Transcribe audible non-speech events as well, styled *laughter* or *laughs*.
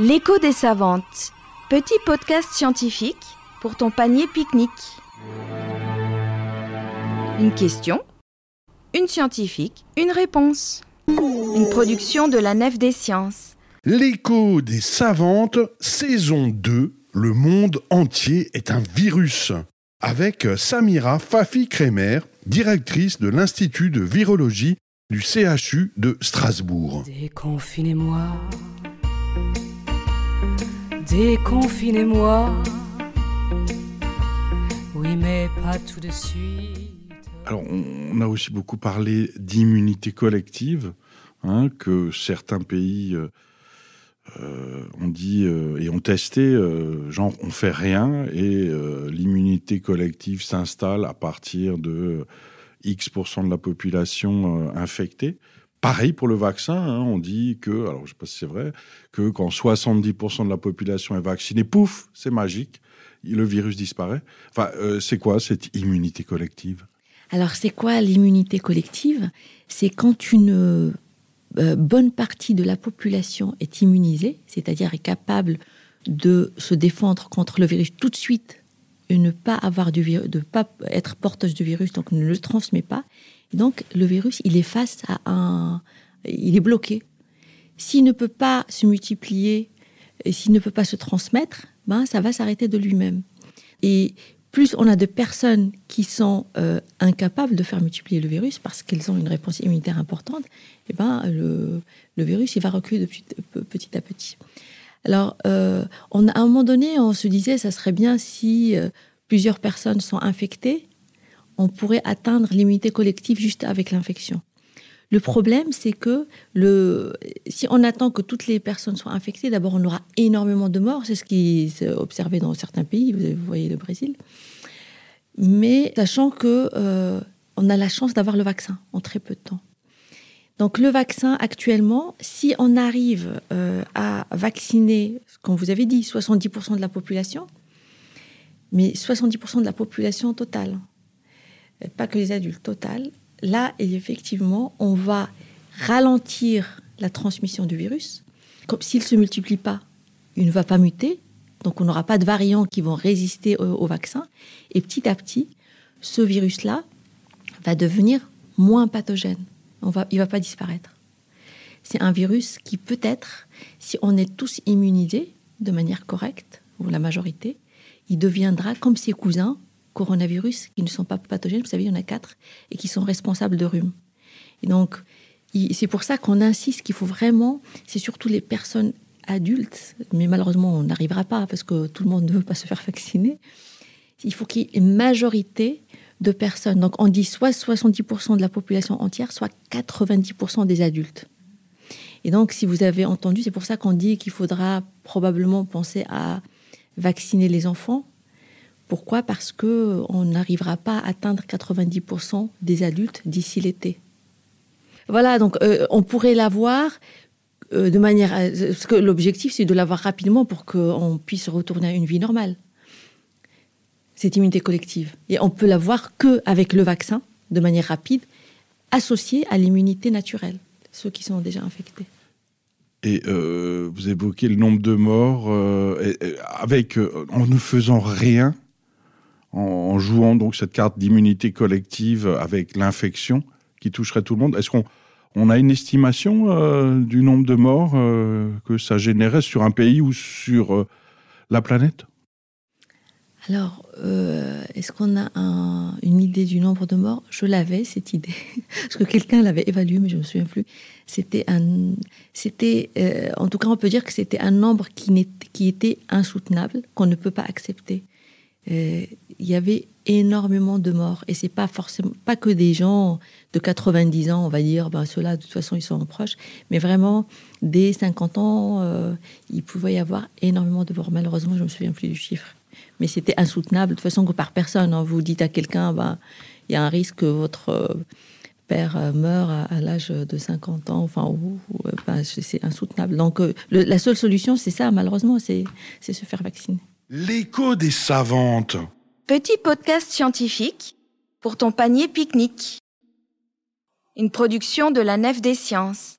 L'écho des savantes. Petit podcast scientifique pour ton panier pique-nique. Une question, une scientifique, une réponse. Une production de la Nef des Sciences. L'écho des savantes, saison 2, le monde entier est un virus. Avec Samira Fafi-Kremer, directrice de l'Institut de virologie du CHU de Strasbourg. Déconfinez-moi. Déconfinez-moi. Oui, mais pas tout de suite. Alors, on a aussi beaucoup parlé d'immunité collective, hein, que certains pays euh, euh, ont dit euh, et ont testé, genre on fait rien et l'immunité collective s'installe à partir de X% de la population infectée. Pareil pour le vaccin, hein, on dit que, alors je ne sais pas si c'est vrai, que quand 70% de la population est vaccinée, pouf, c'est magique, le virus disparaît. Euh, c'est quoi cette immunité collective? Alors, c'est quoi l'immunité collective? C'est quand une euh, bonne partie de la population est immunisée, c'est-à-dire est capable de se défendre contre le virus tout de suite ne pas avoir du virus, de pas être porteuse du virus, donc ne le transmet pas. Et donc, le virus, il est face à un, il est bloqué. S'il ne peut pas se multiplier et s'il ne peut pas se transmettre, ben ça va s'arrêter de lui-même. Et plus on a de personnes qui sont euh, incapables de faire multiplier le virus parce qu'elles ont une réponse immunitaire importante, et ben le, le virus il va reculer de petit à petit. Alors, euh, on, à un moment donné, on se disait, ça serait bien si euh, plusieurs personnes sont infectées, on pourrait atteindre l'immunité collective juste avec l'infection. Le problème, c'est que si on attend que toutes les personnes soient infectées, d'abord on aura énormément de morts, c'est ce qui s'est observé dans certains pays, vous voyez le Brésil. Mais sachant que euh, on a la chance d'avoir le vaccin en très peu de temps. Donc le vaccin actuellement, si on arrive euh, à vacciner, comme vous avez dit, 70% de la population, mais 70% de la population totale, pas que les adultes, totale, là, effectivement, on va ralentir la transmission du virus. Comme s'il ne se multiplie pas, il ne va pas muter, donc on n'aura pas de variants qui vont résister au vaccin. Et petit à petit, ce virus-là va devenir moins pathogène. Il ne va pas disparaître. C'est un virus qui peut-être, si on est tous immunisés de manière correcte, ou la majorité, il deviendra comme ses cousins, coronavirus, qui ne sont pas pathogènes, vous savez, il y en a quatre, et qui sont responsables de rhume. Et donc, c'est pour ça qu'on insiste qu'il faut vraiment, c'est surtout les personnes adultes, mais malheureusement, on n'arrivera pas parce que tout le monde ne veut pas se faire vacciner. Il faut qu'il y ait une majorité de personnes. Donc, on dit soit 70% de la population entière, soit 90% des adultes. Et donc, si vous avez entendu, c'est pour ça qu'on dit qu'il faudra probablement penser à vacciner les enfants. Pourquoi? Parce que on n'arrivera pas à atteindre 90% des adultes d'ici l'été. Voilà, donc euh, on pourrait l'avoir euh, de manière. Parce que l'objectif, c'est de l'avoir rapidement pour qu'on puisse retourner à une vie normale. Cette immunité collective. Et on peut l'avoir que avec le vaccin, de manière rapide, associée à l'immunité naturelle, ceux qui sont déjà infectés. Et euh, vous évoquez le nombre de morts euh, euh, en ne faisant rien, en, jouant donc cette carte d'immunité collective avec l'infection qui toucherait tout le monde. Est-ce qu'on on a une estimation du nombre de morts que ça générait sur un pays ou sur la planète? Alors, euh, est-ce qu'on a un, une idée du nombre de morts? Je l'avais, cette idée. *laughs* Parce que quelqu'un l'avait évalué, mais je ne me souviens plus. C'était. Euh, en tout cas, on peut dire que c'était un nombre qui, qui était insoutenable, qu'on ne peut pas accepter. Euh, il y avait énormément de morts. Et c'est pas forcément. Pas que des gens de 90 ans, on va dire, ben ceux-là, de toute façon, ils sont proches. Mais vraiment, dès 50 ans, il pouvait y avoir énormément de morts. Malheureusement, je ne me souviens plus du chiffre mais c'était insoutenable de toute façon que par personne. Hein. Vous dites à quelqu'un, ben, il y a un risque que votre euh, père euh, meure à, à l'âge de 50 ans, enfin, ou, ou, ben, c'est insoutenable. Donc, euh, le, la seule solution, c'est ça, malheureusement, c'est se faire vacciner. L'écho des savantes. Petit podcast scientifique pour ton panier pique-nique. Une production de la Nef des Sciences.